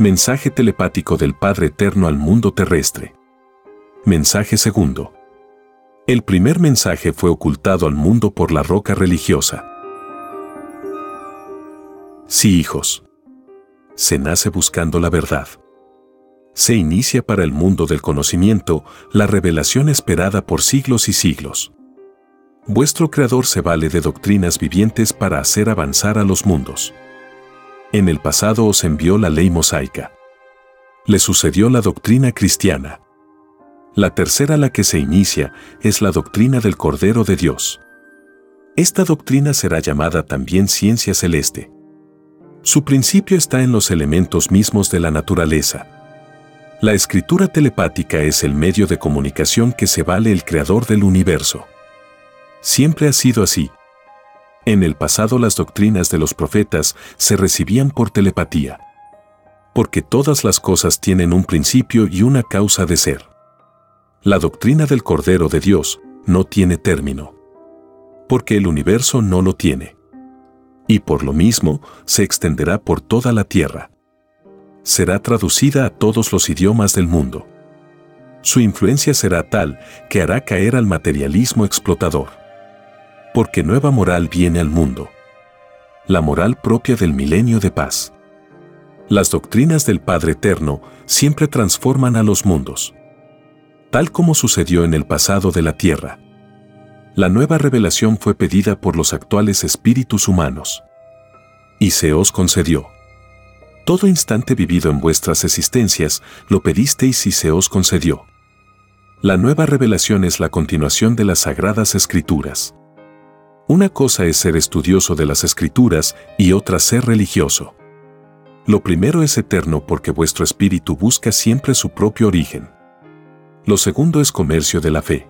Mensaje telepático del Padre Eterno al mundo terrestre. Mensaje segundo. El primer mensaje fue ocultado al mundo por la roca religiosa. Sí, hijos. Se nace buscando la verdad. Se inicia para el mundo del conocimiento la revelación esperada por siglos y siglos. Vuestro Creador se vale de doctrinas vivientes para hacer avanzar a los mundos. En el pasado os envió la ley mosaica. Le sucedió la doctrina cristiana. La tercera la que se inicia es la doctrina del Cordero de Dios. Esta doctrina será llamada también ciencia celeste. Su principio está en los elementos mismos de la naturaleza. La escritura telepática es el medio de comunicación que se vale el creador del universo. Siempre ha sido así. En el pasado las doctrinas de los profetas se recibían por telepatía. Porque todas las cosas tienen un principio y una causa de ser. La doctrina del Cordero de Dios no tiene término. Porque el universo no lo tiene. Y por lo mismo se extenderá por toda la tierra. Será traducida a todos los idiomas del mundo. Su influencia será tal que hará caer al materialismo explotador. Porque nueva moral viene al mundo. La moral propia del milenio de paz. Las doctrinas del Padre Eterno siempre transforman a los mundos tal como sucedió en el pasado de la Tierra. La nueva revelación fue pedida por los actuales espíritus humanos. Y se os concedió. Todo instante vivido en vuestras existencias lo pedisteis y se os concedió. La nueva revelación es la continuación de las sagradas escrituras. Una cosa es ser estudioso de las escrituras y otra ser religioso. Lo primero es eterno porque vuestro espíritu busca siempre su propio origen. Lo segundo es comercio de la fe.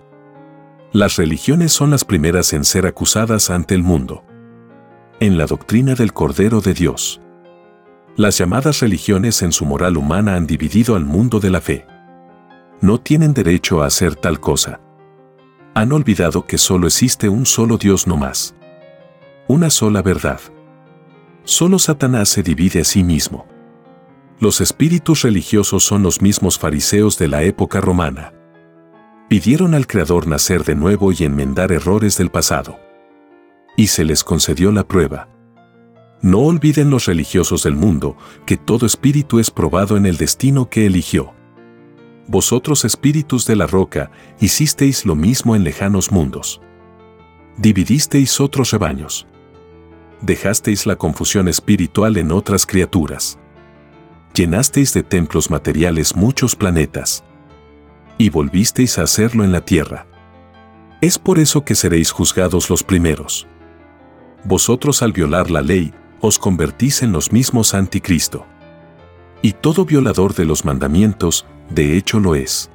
Las religiones son las primeras en ser acusadas ante el mundo. En la doctrina del Cordero de Dios. Las llamadas religiones en su moral humana han dividido al mundo de la fe. No tienen derecho a hacer tal cosa. Han olvidado que solo existe un solo Dios no más. Una sola verdad. Solo Satanás se divide a sí mismo. Los espíritus religiosos son los mismos fariseos de la época romana. Pidieron al Creador nacer de nuevo y enmendar errores del pasado. Y se les concedió la prueba. No olviden los religiosos del mundo que todo espíritu es probado en el destino que eligió. Vosotros espíritus de la roca, hicisteis lo mismo en lejanos mundos. Dividisteis otros rebaños. Dejasteis la confusión espiritual en otras criaturas llenasteis de templos materiales muchos planetas. Y volvisteis a hacerlo en la tierra. Es por eso que seréis juzgados los primeros. Vosotros al violar la ley, os convertís en los mismos anticristo. Y todo violador de los mandamientos, de hecho lo es.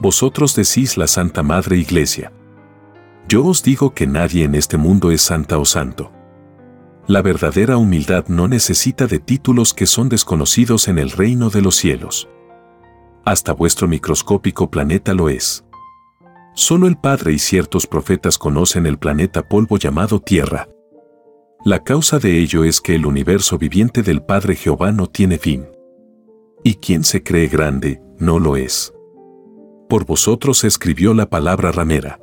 Vosotros decís la Santa Madre Iglesia. Yo os digo que nadie en este mundo es santa o santo. La verdadera humildad no necesita de títulos que son desconocidos en el reino de los cielos. Hasta vuestro microscópico planeta lo es. Solo el Padre y ciertos profetas conocen el planeta polvo llamado Tierra. La causa de ello es que el universo viviente del Padre Jehová no tiene fin. Y quien se cree grande, no lo es. Por vosotros escribió la palabra ramera.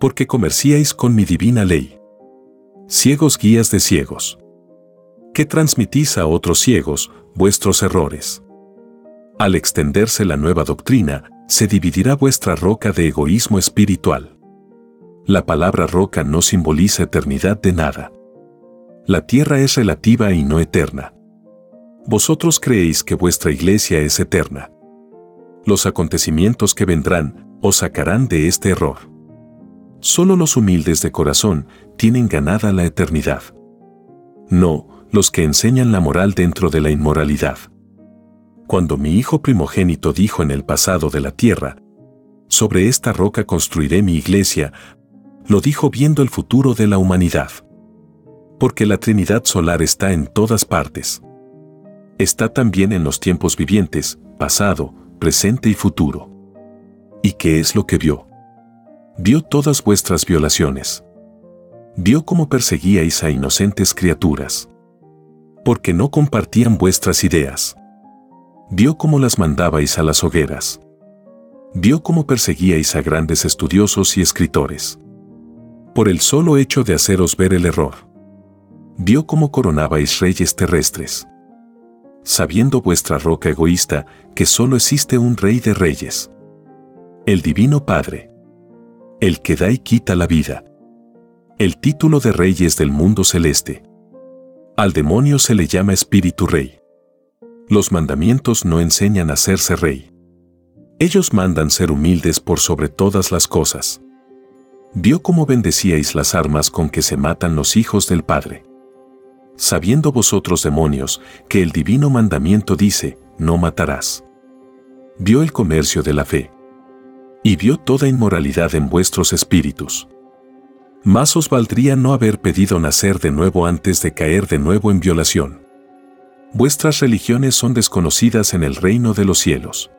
Porque comerciáis con mi divina ley ciegos guías de ciegos. ¿Qué transmitís a otros ciegos vuestros errores? Al extenderse la nueva doctrina, se dividirá vuestra roca de egoísmo espiritual. La palabra roca no simboliza eternidad de nada. La tierra es relativa y no eterna. Vosotros creéis que vuestra iglesia es eterna. Los acontecimientos que vendrán os sacarán de este error. Solo los humildes de corazón tienen ganada la eternidad. No, los que enseñan la moral dentro de la inmoralidad. Cuando mi hijo primogénito dijo en el pasado de la tierra, sobre esta roca construiré mi iglesia, lo dijo viendo el futuro de la humanidad. Porque la Trinidad solar está en todas partes. Está también en los tiempos vivientes, pasado, presente y futuro. ¿Y qué es lo que vio? Vio todas vuestras violaciones. Vio cómo perseguíais a inocentes criaturas. Porque no compartían vuestras ideas. Vio cómo las mandabais a las hogueras. Vio cómo perseguíais a grandes estudiosos y escritores. Por el solo hecho de haceros ver el error. Vio cómo coronabais reyes terrestres. Sabiendo vuestra roca egoísta que solo existe un rey de reyes. El Divino Padre. El que da y quita la vida. El título de reyes del mundo celeste. Al demonio se le llama Espíritu Rey. Los mandamientos no enseñan a hacerse rey. Ellos mandan ser humildes por sobre todas las cosas. Vio cómo bendecíais las armas con que se matan los hijos del Padre. Sabiendo vosotros demonios que el divino mandamiento dice, no matarás. Vio el comercio de la fe. Y vio toda inmoralidad en vuestros espíritus. Más os valdría no haber pedido nacer de nuevo antes de caer de nuevo en violación vuestras religiones son desconocidas en el reino de los cielos.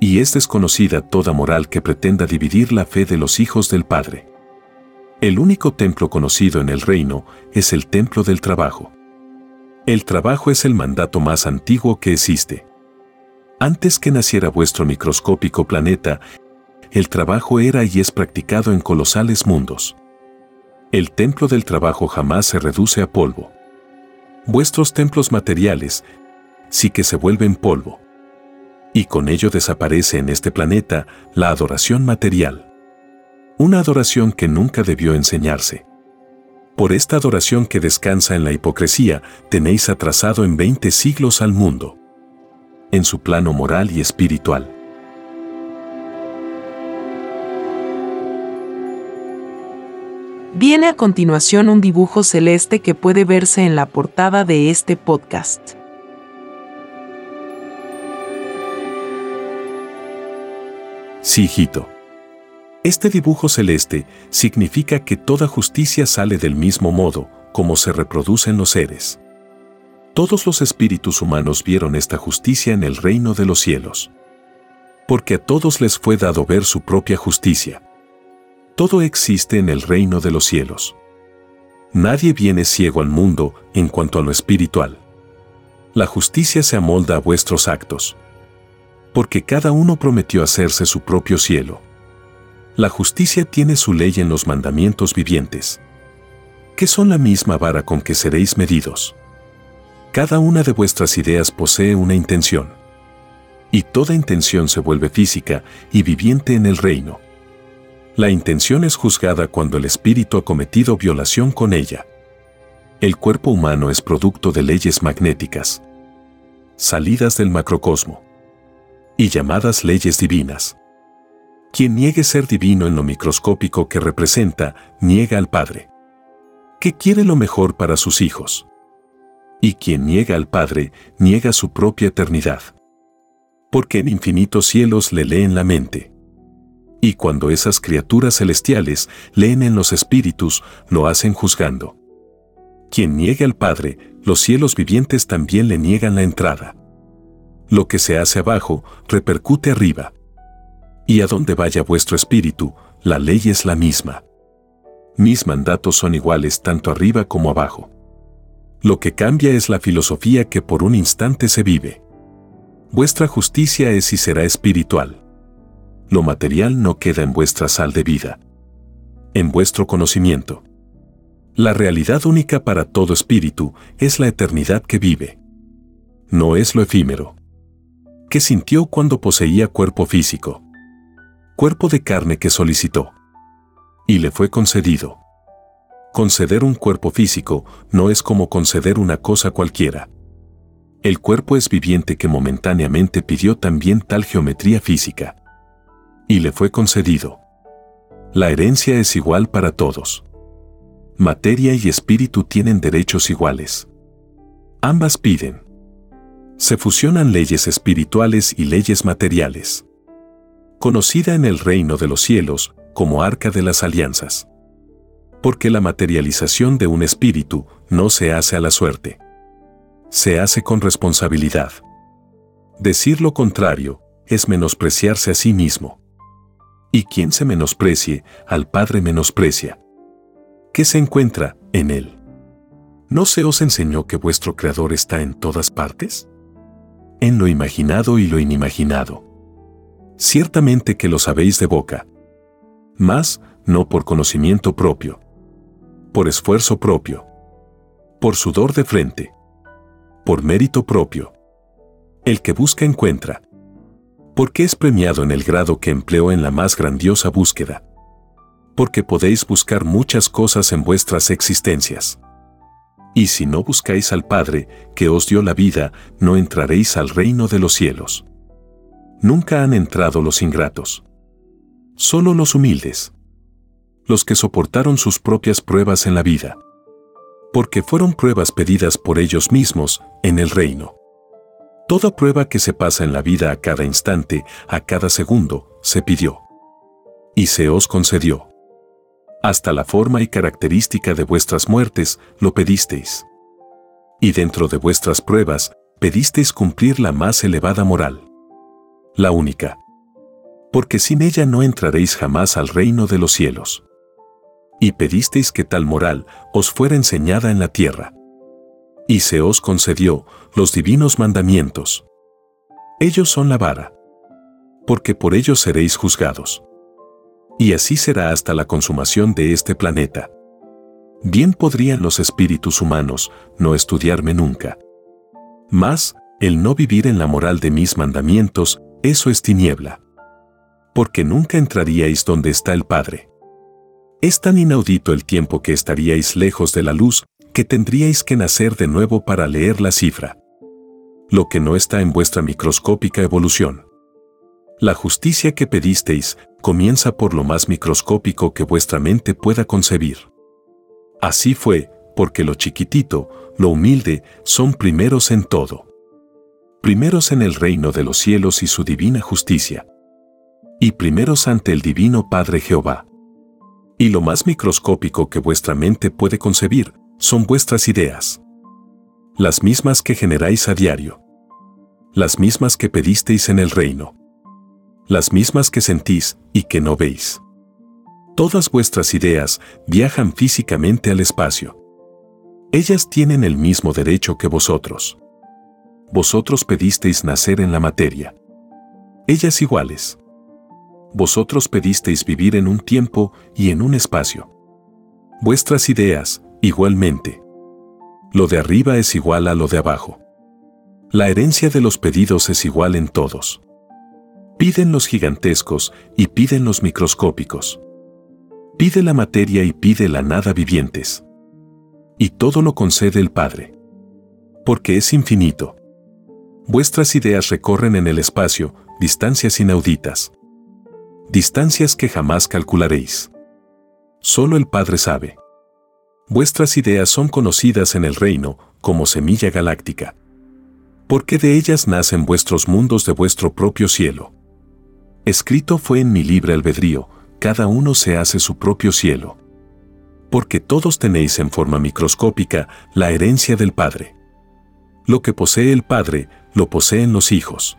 Y es desconocida toda moral que pretenda dividir la fe de los hijos del Padre. El único templo conocido en el reino es el templo del trabajo. El trabajo es el mandato más antiguo que existe. Antes que naciera vuestro microscópico planeta, el trabajo era y es practicado en colosales mundos. El templo del trabajo jamás se reduce a polvo vuestros templos materiales, sí que se vuelven polvo. Y con ello desaparece en este planeta la adoración material. Una adoración que nunca debió enseñarse. Por esta adoración que descansa en la hipocresía, tenéis atrasado en 20 siglos al mundo. En su plano moral y espiritual. Viene a continuación un dibujo celeste que puede verse en la portada de este podcast. Sí, hijito. Este dibujo celeste significa que toda justicia sale del mismo modo como se reproducen los seres. Todos los espíritus humanos vieron esta justicia en el reino de los cielos. Porque a todos les fue dado ver su propia justicia todo existe en el reino de los cielos. Nadie viene ciego al mundo en cuanto a lo espiritual. La justicia se amolda a vuestros actos. Porque cada uno prometió hacerse su propio cielo. La justicia tiene su ley en los mandamientos vivientes. Que son la misma vara con que seréis medidos. Cada una de vuestras ideas posee una intención. Y toda intención se vuelve física y viviente en el reino. La intención es juzgada cuando el espíritu ha cometido violación con ella. El cuerpo humano es producto de leyes magnéticas, salidas del macrocosmo, y llamadas leyes divinas. Quien niegue ser divino en lo microscópico que representa, niega al Padre, que quiere lo mejor para sus hijos. Y quien niega al Padre, niega su propia eternidad. Porque en infinitos cielos le leen la mente y cuando esas criaturas celestiales leen en los espíritus, lo hacen juzgando. Quien niegue al Padre, los cielos vivientes también le niegan la entrada. Lo que se hace abajo repercute arriba. Y a donde vaya vuestro espíritu, la ley es la misma. Mis mandatos son iguales tanto arriba como abajo. Lo que cambia es la filosofía que por un instante se vive. Vuestra justicia es y será espiritual lo material no queda en vuestra sal de vida, en vuestro conocimiento. La realidad única para todo espíritu es la eternidad que vive. No es lo efímero. ¿Qué sintió cuando poseía cuerpo físico? Cuerpo de carne que solicitó. Y le fue concedido. Conceder un cuerpo físico no es como conceder una cosa cualquiera. El cuerpo es viviente que momentáneamente pidió también tal geometría física y le fue concedido. La herencia es igual para todos. Materia y espíritu tienen derechos iguales. Ambas piden. Se fusionan leyes espirituales y leyes materiales. Conocida en el reino de los cielos como arca de las alianzas. Porque la materialización de un espíritu no se hace a la suerte. Se hace con responsabilidad. Decir lo contrario es menospreciarse a sí mismo. Y quien se menosprecie, al Padre menosprecia. ¿Qué se encuentra en él? ¿No se os enseñó que vuestro Creador está en todas partes? En lo imaginado y lo inimaginado. Ciertamente que lo sabéis de boca. Mas, no por conocimiento propio. Por esfuerzo propio. Por sudor de frente. Por mérito propio el que busca encuentra. Porque es premiado en el grado que empleó en la más grandiosa búsqueda. Porque podéis buscar muchas cosas en vuestras existencias. Y si no buscáis al Padre, que os dio la vida, no entraréis al reino de los cielos. Nunca han entrado los ingratos. Solo los humildes. Los que soportaron sus propias pruebas en la vida. Porque fueron pruebas pedidas por ellos mismos en el reino. Toda prueba que se pasa en la vida a cada instante, a cada segundo, se pidió. Y se os concedió. Hasta la forma y característica de vuestras muertes lo pedisteis. Y dentro de vuestras pruebas, pedisteis cumplir la más elevada moral. La única. Porque sin ella no entraréis jamás al reino de los cielos. Y pedisteis que tal moral os fuera enseñada en la tierra y se os concedió los divinos mandamientos. Ellos son la vara, porque por ellos seréis juzgados. Y así será hasta la consumación de este planeta. Bien podrían los espíritus humanos no estudiarme nunca. Mas, el no vivir en la moral de mis mandamientos, eso es tiniebla. Porque nunca entraríais donde está el Padre. Es tan inaudito el tiempo que estaríais lejos de la luz que tendríais que nacer de nuevo para leer la cifra. Lo que no está en vuestra microscópica evolución. La justicia que pedisteis comienza por lo más microscópico que vuestra mente pueda concebir. Así fue, porque lo chiquitito, lo humilde, son primeros en todo. Primeros en el reino de los cielos y su divina justicia. Y primeros ante el divino Padre Jehová. Y lo más microscópico que vuestra mente puede concebir, son vuestras ideas. Las mismas que generáis a diario. Las mismas que pedisteis en el reino. Las mismas que sentís y que no veis. Todas vuestras ideas viajan físicamente al espacio. Ellas tienen el mismo derecho que vosotros. Vosotros pedisteis nacer en la materia. Ellas iguales. Vosotros pedisteis vivir en un tiempo y en un espacio. Vuestras ideas, Igualmente, lo de arriba es igual a lo de abajo. La herencia de los pedidos es igual en todos. Piden los gigantescos y piden los microscópicos. Pide la materia y pide la nada vivientes. Y todo lo concede el Padre. Porque es infinito. Vuestras ideas recorren en el espacio distancias inauditas. Distancias que jamás calcularéis. Solo el Padre sabe. Vuestras ideas son conocidas en el reino como semilla galáctica. Porque de ellas nacen vuestros mundos de vuestro propio cielo. Escrito fue en mi libre albedrío, cada uno se hace su propio cielo. Porque todos tenéis en forma microscópica la herencia del Padre. Lo que posee el Padre, lo poseen los hijos.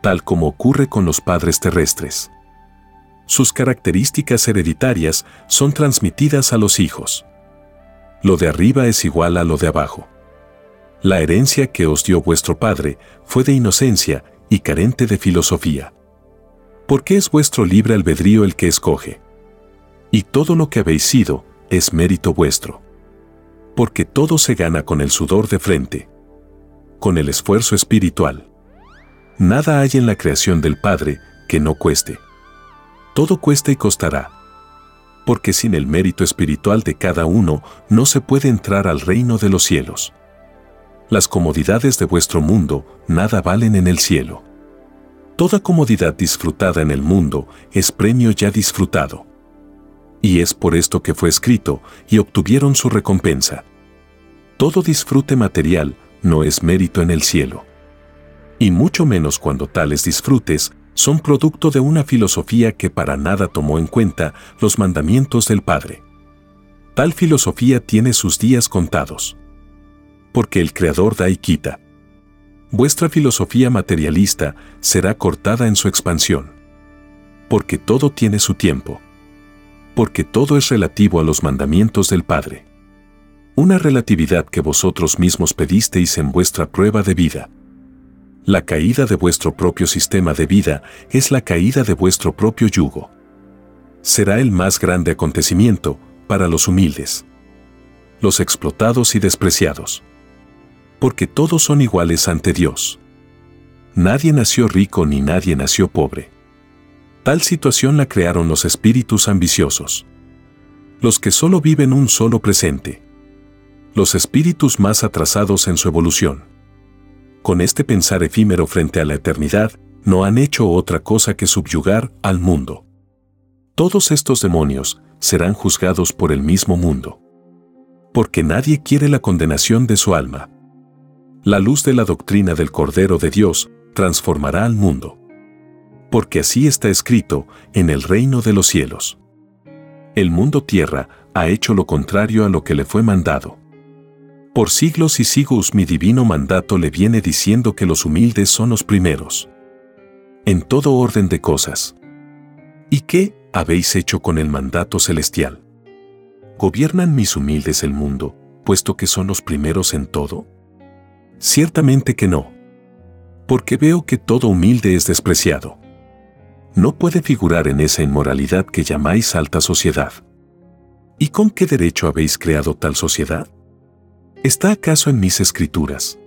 Tal como ocurre con los padres terrestres. Sus características hereditarias son transmitidas a los hijos lo de arriba es igual a lo de abajo. La herencia que os dio vuestro Padre fue de inocencia y carente de filosofía. Porque es vuestro libre albedrío el que escoge. Y todo lo que habéis sido es mérito vuestro. Porque todo se gana con el sudor de frente, con el esfuerzo espiritual. Nada hay en la creación del Padre que no cueste. Todo cuesta y costará porque sin el mérito espiritual de cada uno no se puede entrar al reino de los cielos. Las comodidades de vuestro mundo nada valen en el cielo. Toda comodidad disfrutada en el mundo es premio ya disfrutado. Y es por esto que fue escrito, y obtuvieron su recompensa. Todo disfrute material no es mérito en el cielo. Y mucho menos cuando tales disfrutes son producto de una filosofía que para nada tomó en cuenta los mandamientos del Padre. Tal filosofía tiene sus días contados. Porque el Creador da y quita. Vuestra filosofía materialista será cortada en su expansión. Porque todo tiene su tiempo. Porque todo es relativo a los mandamientos del Padre. Una relatividad que vosotros mismos pedisteis en vuestra prueba de vida. La caída de vuestro propio sistema de vida es la caída de vuestro propio yugo. Será el más grande acontecimiento para los humildes, los explotados y despreciados. Porque todos son iguales ante Dios. Nadie nació rico ni nadie nació pobre. Tal situación la crearon los espíritus ambiciosos. Los que solo viven un solo presente. Los espíritus más atrasados en su evolución con este pensar efímero frente a la eternidad, no han hecho otra cosa que subyugar al mundo. Todos estos demonios serán juzgados por el mismo mundo. Porque nadie quiere la condenación de su alma. La luz de la doctrina del Cordero de Dios transformará al mundo. Porque así está escrito en el reino de los cielos. El mundo tierra ha hecho lo contrario a lo que le fue mandado. Por siglos y siglos mi divino mandato le viene diciendo que los humildes son los primeros. En todo orden de cosas. ¿Y qué habéis hecho con el mandato celestial? ¿Gobiernan mis humildes el mundo, puesto que son los primeros en todo? Ciertamente que no. Porque veo que todo humilde es despreciado. No puede figurar en esa inmoralidad que llamáis alta sociedad. ¿Y con qué derecho habéis creado tal sociedad? ¿Está acaso en mis escrituras?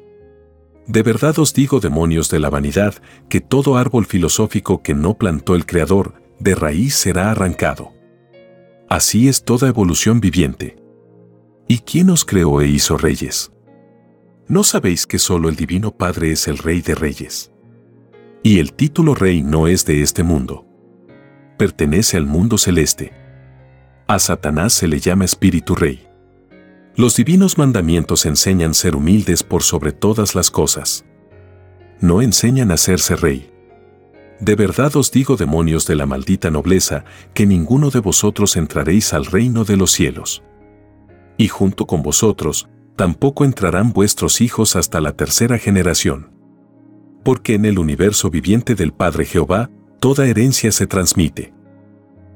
De verdad os digo, demonios de la vanidad, que todo árbol filosófico que no plantó el Creador, de raíz será arrancado. Así es toda evolución viviente. ¿Y quién os creó e hizo reyes? ¿No sabéis que solo el Divino Padre es el Rey de Reyes? Y el título Rey no es de este mundo. Pertenece al mundo celeste. A Satanás se le llama Espíritu Rey. Los divinos mandamientos enseñan ser humildes por sobre todas las cosas. No enseñan a hacerse rey. De verdad os digo, demonios de la maldita nobleza, que ninguno de vosotros entraréis al reino de los cielos. Y junto con vosotros, tampoco entrarán vuestros hijos hasta la tercera generación. Porque en el universo viviente del Padre Jehová, toda herencia se transmite.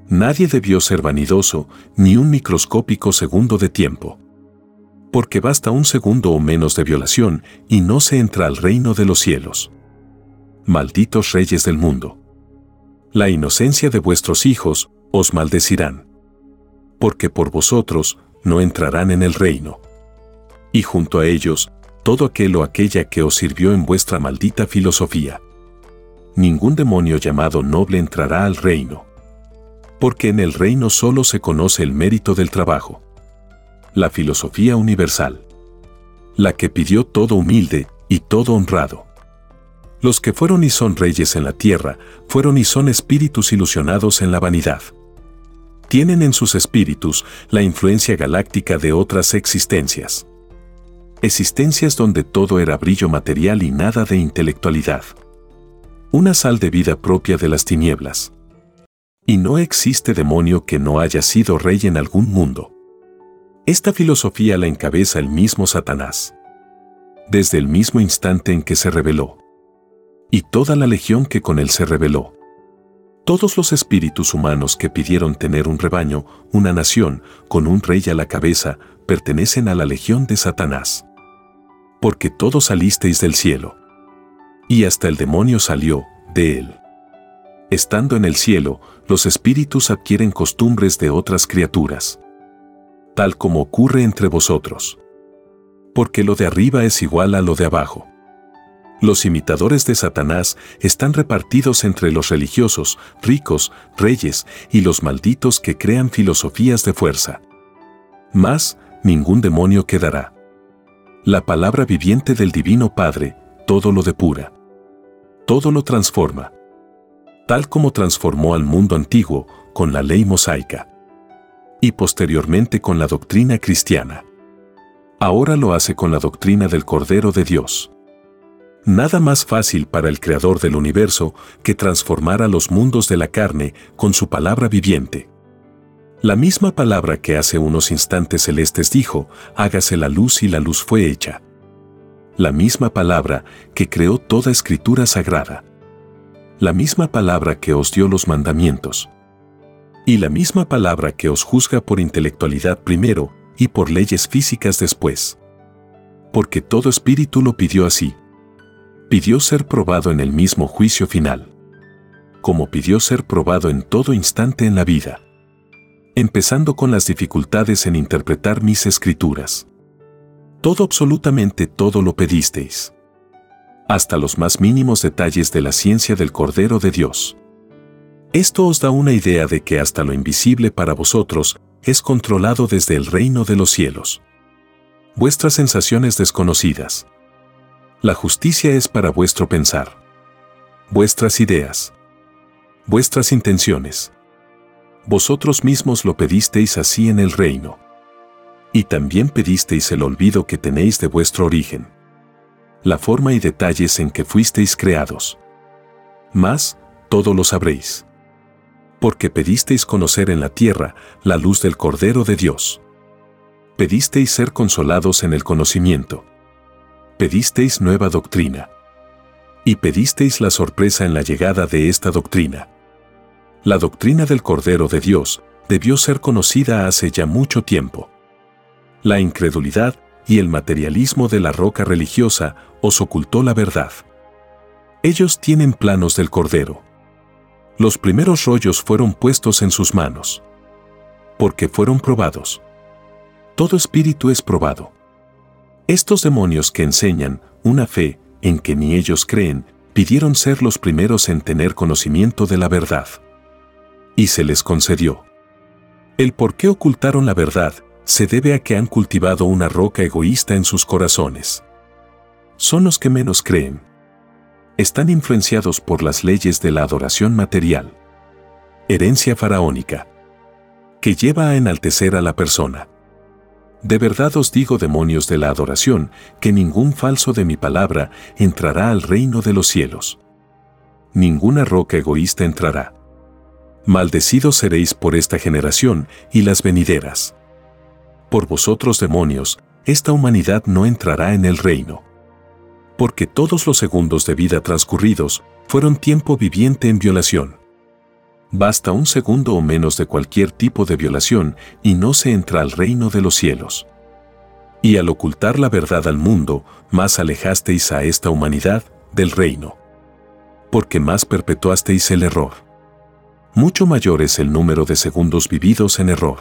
Nadie debió ser vanidoso, ni un microscópico segundo de tiempo porque basta un segundo o menos de violación y no se entra al reino de los cielos. Malditos reyes del mundo. La inocencia de vuestros hijos os maldecirán. Porque por vosotros no entrarán en el reino. Y junto a ellos, todo aquel o aquella que os sirvió en vuestra maldita filosofía. Ningún demonio llamado noble entrará al reino. Porque en el reino solo se conoce el mérito del trabajo la filosofía universal. La que pidió todo humilde y todo honrado. Los que fueron y son reyes en la tierra, fueron y son espíritus ilusionados en la vanidad. Tienen en sus espíritus la influencia galáctica de otras existencias. Existencias donde todo era brillo material y nada de intelectualidad. Una sal de vida propia de las tinieblas. Y no existe demonio que no haya sido rey en algún mundo. Esta filosofía la encabeza el mismo Satanás. Desde el mismo instante en que se reveló. Y toda la legión que con él se reveló. Todos los espíritus humanos que pidieron tener un rebaño, una nación, con un rey a la cabeza, pertenecen a la legión de Satanás. Porque todos salisteis del cielo. Y hasta el demonio salió de él. Estando en el cielo, los espíritus adquieren costumbres de otras criaturas tal como ocurre entre vosotros. Porque lo de arriba es igual a lo de abajo. Los imitadores de Satanás están repartidos entre los religiosos, ricos, reyes y los malditos que crean filosofías de fuerza. Más, ningún demonio quedará. La palabra viviente del Divino Padre, todo lo depura. Todo lo transforma. Tal como transformó al mundo antiguo con la ley mosaica y posteriormente con la doctrina cristiana. Ahora lo hace con la doctrina del Cordero de Dios. Nada más fácil para el Creador del universo que transformar a los mundos de la carne con su palabra viviente. La misma palabra que hace unos instantes celestes dijo, hágase la luz y la luz fue hecha. La misma palabra que creó toda escritura sagrada. La misma palabra que os dio los mandamientos. Y la misma palabra que os juzga por intelectualidad primero y por leyes físicas después. Porque todo espíritu lo pidió así. Pidió ser probado en el mismo juicio final. Como pidió ser probado en todo instante en la vida empezando con las dificultades en interpretar mis escrituras. Todo absolutamente todo lo pedisteis. Hasta los más mínimos detalles de la ciencia del Cordero de Dios. Esto os da una idea de que hasta lo invisible para vosotros es controlado desde el reino de los cielos. Vuestras sensaciones desconocidas. La justicia es para vuestro pensar. Vuestras ideas. Vuestras intenciones vosotros mismos lo pedisteis así en el reino. Y también pedisteis el olvido que tenéis de vuestro origen. La forma y detalles en que fuisteis creados. Más, todo lo sabréis. Porque pedisteis conocer en la tierra la luz del Cordero de Dios. Pedisteis ser consolados en el conocimiento. Pedisteis nueva doctrina. Y pedisteis la sorpresa en la llegada de esta doctrina la doctrina del Cordero de Dios debió ser conocida hace ya mucho tiempo. La incredulidad y el materialismo de la roca religiosa os ocultó la verdad. Ellos tienen planos del Cordero. Los primeros rollos fueron puestos en sus manos. Porque fueron probados. Todo espíritu es probado. Estos demonios que enseñan una fe en que ni ellos creen, pidieron ser los primeros en tener conocimiento de la verdad y se les concedió. El por qué ocultaron la verdad se debe a que han cultivado una roca egoísta en sus corazones. Son los que menos creen. Están influenciados por las leyes de la adoración material. Herencia faraónica. Que lleva a enaltecer a la persona. De verdad os digo, demonios de la adoración, que ningún falso de mi palabra entrará al reino de los cielos. Ninguna roca egoísta entrará maldecidos seréis por esta generación y las venideras. Por vosotros demonios, esta humanidad no entrará en el reino. Porque todos los segundos de vida transcurridos fueron tiempo viviente en violación. Basta un segundo o menos de cualquier tipo de violación y no se entra al reino de los cielos. Y al ocultar la verdad al mundo, más alejasteis a esta humanidad del reino. Porque más perpetuasteis el error mucho mayor es el número de segundos vividos en error.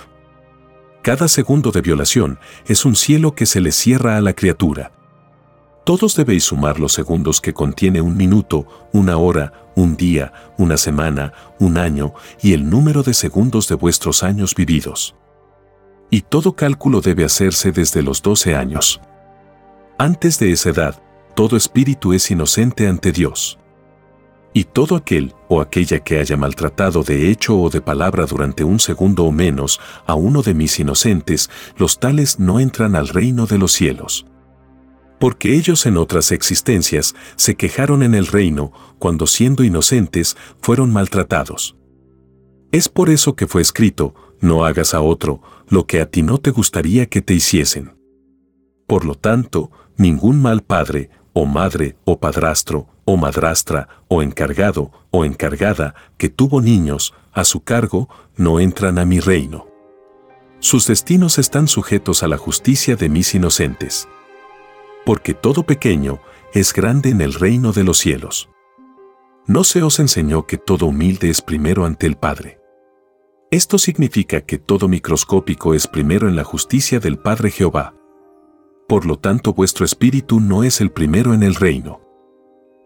Cada segundo de violación es un cielo que se le cierra a la criatura. Todos debéis sumar los segundos que contiene un minuto, una hora, un día, una semana, un año y el número de segundos de vuestros años vividos. Y todo cálculo debe hacerse desde los 12 años. Antes de esa edad, todo espíritu es inocente ante Dios. Y todo aquel o aquella que haya maltratado de hecho o de palabra durante un segundo o menos a uno de mis inocentes, los tales no entran al reino de los cielos. Porque ellos en otras existencias se quejaron en el reino cuando siendo inocentes fueron maltratados. Es por eso que fue escrito, no hagas a otro lo que a ti no te gustaría que te hiciesen. Por lo tanto, ningún mal padre, o madre, o padrastro, o madrastra, o encargado, o encargada, que tuvo niños a su cargo, no entran a mi reino. Sus destinos están sujetos a la justicia de mis inocentes. Porque todo pequeño es grande en el reino de los cielos. ¿No se os enseñó que todo humilde es primero ante el Padre? Esto significa que todo microscópico es primero en la justicia del Padre Jehová. Por lo tanto vuestro espíritu no es el primero en el reino.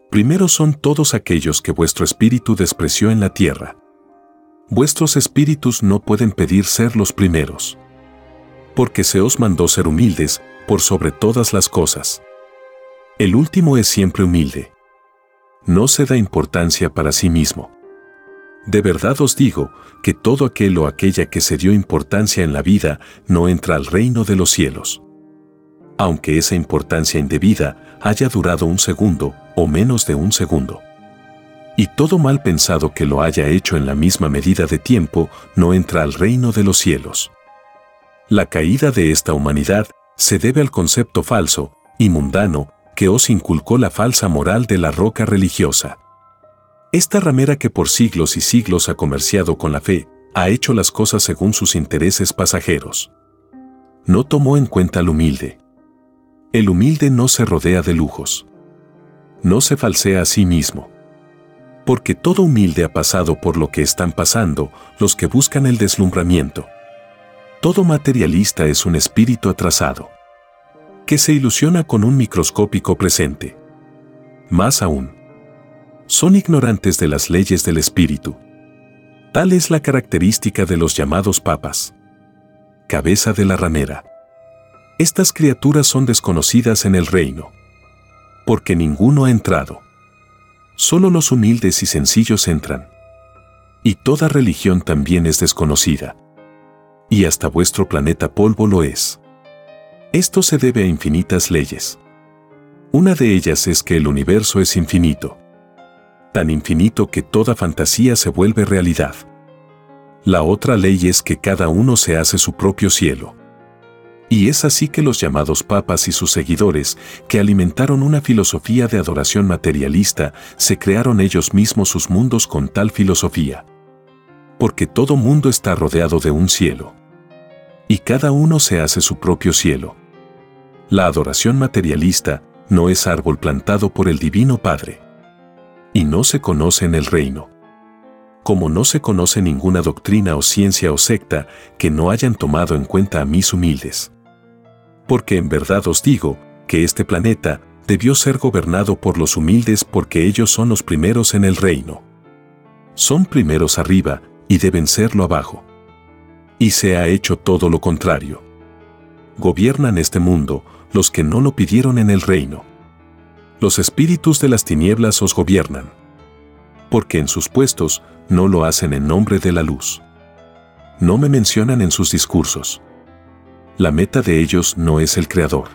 Primero son todos aquellos que vuestro espíritu despreció en la tierra. Vuestros espíritus no pueden pedir ser los primeros. Porque se os mandó ser humildes por sobre todas las cosas. El último es siempre humilde. No se da importancia para sí mismo. De verdad os digo que todo aquel o aquella que se dio importancia en la vida no entra al reino de los cielos. Aunque esa importancia indebida haya durado un segundo o menos de un segundo. Y todo mal pensado que lo haya hecho en la misma medida de tiempo no entra al reino de los cielos. La caída de esta humanidad se debe al concepto falso y mundano que os inculcó la falsa moral de la roca religiosa. Esta ramera que por siglos y siglos ha comerciado con la fe, ha hecho las cosas según sus intereses pasajeros. No tomó en cuenta al humilde. El humilde no se rodea de lujos. No se falsea a sí mismo. Porque todo humilde ha pasado por lo que están pasando los que buscan el deslumbramiento. Todo materialista es un espíritu atrasado, que se ilusiona con un microscópico presente. Más aún, son ignorantes de las leyes del espíritu. Tal es la característica de los llamados papas. Cabeza de la ramera. Estas criaturas son desconocidas en el reino. Porque ninguno ha entrado. Solo los humildes y sencillos entran. Y toda religión también es desconocida. Y hasta vuestro planeta polvo lo es. Esto se debe a infinitas leyes. Una de ellas es que el universo es infinito tan infinito que toda fantasía se vuelve realidad. La otra ley es que cada uno se hace su propio cielo. Y es así que los llamados papas y sus seguidores, que alimentaron una filosofía de adoración materialista, se crearon ellos mismos sus mundos con tal filosofía. Porque todo mundo está rodeado de un cielo. Y cada uno se hace su propio cielo. La adoración materialista no es árbol plantado por el Divino Padre y no se conoce en el reino. Como no se conoce ninguna doctrina o ciencia o secta que no hayan tomado en cuenta a mis humildes. Porque en verdad os digo que este planeta debió ser gobernado por los humildes porque ellos son los primeros en el reino. Son primeros arriba y deben serlo abajo. Y se ha hecho todo lo contrario. Gobiernan este mundo los que no lo pidieron en el reino los espíritus de las tinieblas os gobiernan. Porque en sus puestos no lo hacen en nombre de la luz. No me mencionan en sus discursos. La meta de ellos no es el Creador.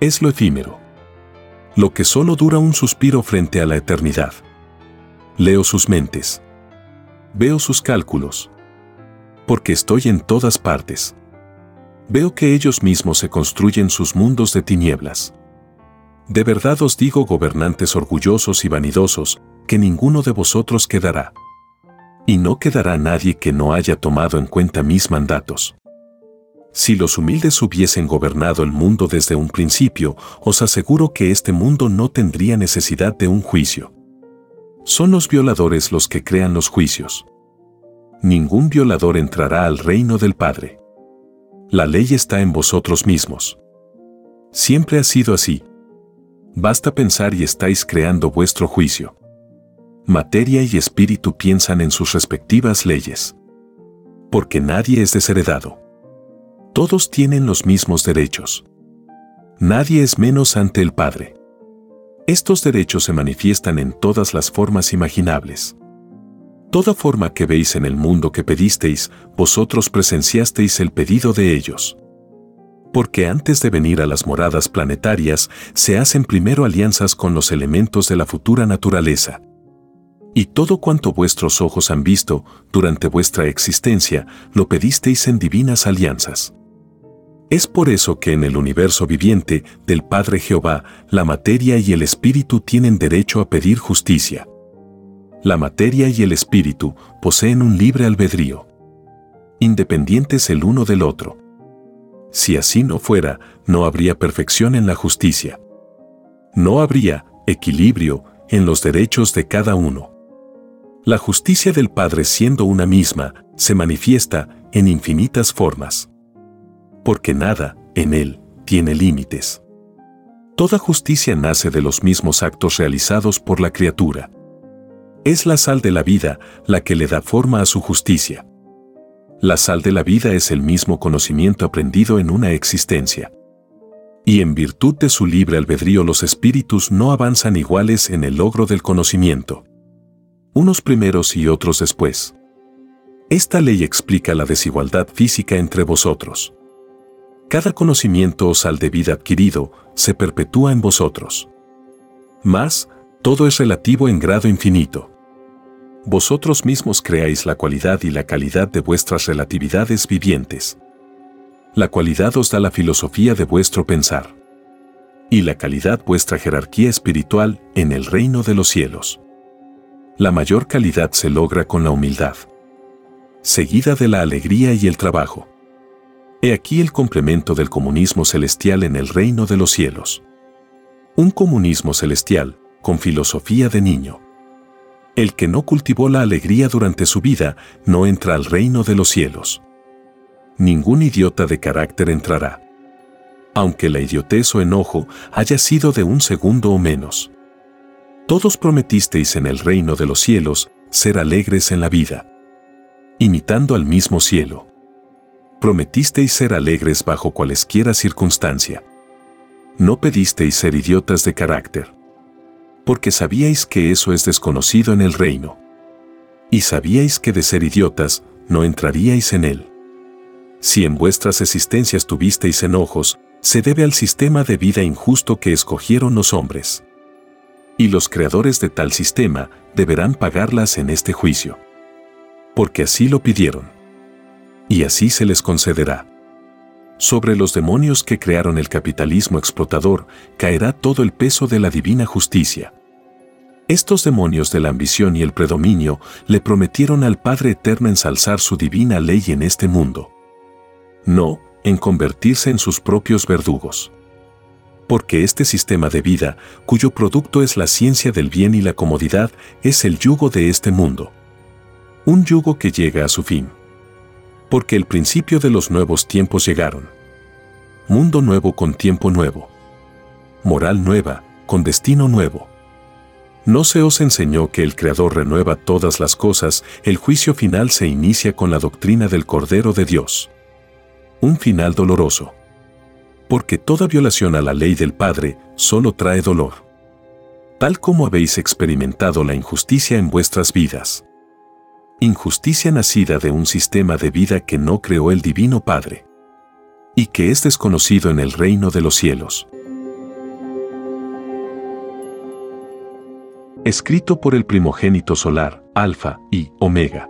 Es lo efímero. Lo que solo dura un suspiro frente a la eternidad. Leo sus mentes. Veo sus cálculos. Porque estoy en todas partes. Veo que ellos mismos se construyen sus mundos de tinieblas. De verdad os digo, gobernantes orgullosos y vanidosos, que ninguno de vosotros quedará. Y no quedará nadie que no haya tomado en cuenta mis mandatos. Si los humildes hubiesen gobernado el mundo desde un principio, os aseguro que este mundo no tendría necesidad de un juicio. Son los violadores los que crean los juicios. Ningún violador entrará al reino del Padre. La ley está en vosotros mismos. Siempre ha sido así, Basta pensar y estáis creando vuestro juicio. Materia y espíritu piensan en sus respectivas leyes. Porque nadie es desheredado. Todos tienen los mismos derechos. Nadie es menos ante el Padre. Estos derechos se manifiestan en todas las formas imaginables. Toda forma que veis en el mundo que pedisteis, vosotros presenciasteis el pedido de ellos porque antes de venir a las moradas planetarias se hacen primero alianzas con los elementos de la futura naturaleza. Y todo cuanto vuestros ojos han visto durante vuestra existencia lo pedisteis en divinas alianzas. Es por eso que en el universo viviente del Padre Jehová, la materia y el espíritu tienen derecho a pedir justicia. La materia y el espíritu poseen un libre albedrío, independientes el uno del otro. Si así no fuera, no habría perfección en la justicia. No habría equilibrio en los derechos de cada uno. La justicia del Padre siendo una misma, se manifiesta en infinitas formas. Porque nada, en Él, tiene límites. Toda justicia nace de los mismos actos realizados por la criatura. Es la sal de la vida la que le da forma a su justicia. La sal de la vida es el mismo conocimiento aprendido en una existencia. Y en virtud de su libre albedrío los espíritus no avanzan iguales en el logro del conocimiento. unos primeros y otros después. Esta ley explica la desigualdad física entre vosotros. Cada conocimiento o sal de vida adquirido se perpetúa en vosotros. Mas, todo es relativo en grado infinito. Vosotros mismos creáis la cualidad y la calidad de vuestras relatividades vivientes. La cualidad os da la filosofía de vuestro pensar. Y la calidad vuestra jerarquía espiritual en el reino de los cielos. La mayor calidad se logra con la humildad, seguida de la alegría y el trabajo. He aquí el complemento del comunismo celestial en el reino de los cielos. Un comunismo celestial, con filosofía de niño. El que no cultivó la alegría durante su vida no entra al reino de los cielos. Ningún idiota de carácter entrará. Aunque la idiotez o enojo haya sido de un segundo o menos. Todos prometisteis en el reino de los cielos ser alegres en la vida. Imitando al mismo cielo. Prometisteis ser alegres bajo cualesquiera circunstancia. No pedisteis ser idiotas de carácter porque sabíais que eso es desconocido en el reino. Y sabíais que de ser idiotas, no entraríais en él. Si en vuestras existencias tuvisteis enojos, se debe al sistema de vida injusto que escogieron los hombres. Y los creadores de tal sistema deberán pagarlas en este juicio. Porque así lo pidieron. Y así se les concederá. Sobre los demonios que crearon el capitalismo explotador caerá todo el peso de la divina justicia. Estos demonios de la ambición y el predominio le prometieron al Padre Eterno ensalzar su divina ley en este mundo. No, en convertirse en sus propios verdugos. Porque este sistema de vida, cuyo producto es la ciencia del bien y la comodidad, es el yugo de este mundo. Un yugo que llega a su fin porque el principio de los nuevos tiempos llegaron. Mundo nuevo con tiempo nuevo. Moral nueva, con destino nuevo. ¿No se os enseñó que el Creador renueva todas las cosas, el juicio final se inicia con la doctrina del Cordero de Dios? Un final doloroso. Porque toda violación a la ley del Padre solo trae dolor. Tal como habéis experimentado la injusticia en vuestras vidas injusticia nacida de un sistema de vida que no creó el Divino Padre y que es desconocido en el reino de los cielos. Escrito por el primogénito solar, Alfa y Omega.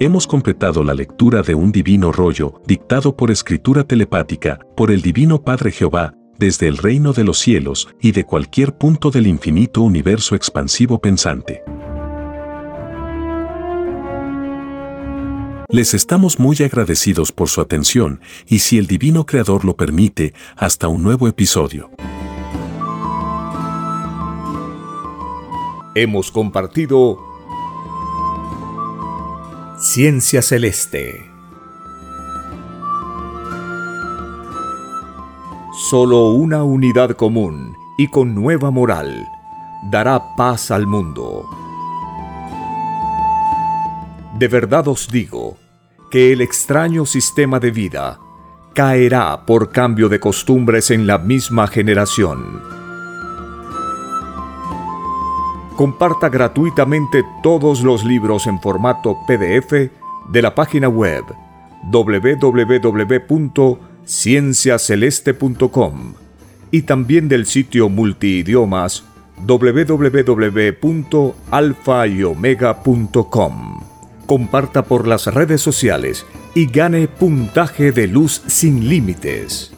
Hemos completado la lectura de un divino rollo dictado por escritura telepática por el Divino Padre Jehová desde el reino de los cielos y de cualquier punto del infinito universo expansivo pensante. Les estamos muy agradecidos por su atención y si el Divino Creador lo permite, hasta un nuevo episodio. Hemos compartido Ciencia Celeste. Solo una unidad común y con nueva moral dará paz al mundo. De verdad os digo que el extraño sistema de vida caerá por cambio de costumbres en la misma generación. Comparta gratuitamente todos los libros en formato PDF de la página web www.cienciaceleste.com y también del sitio multiidiomas www.alfayomega.com comparta por las redes sociales y gane puntaje de luz sin límites.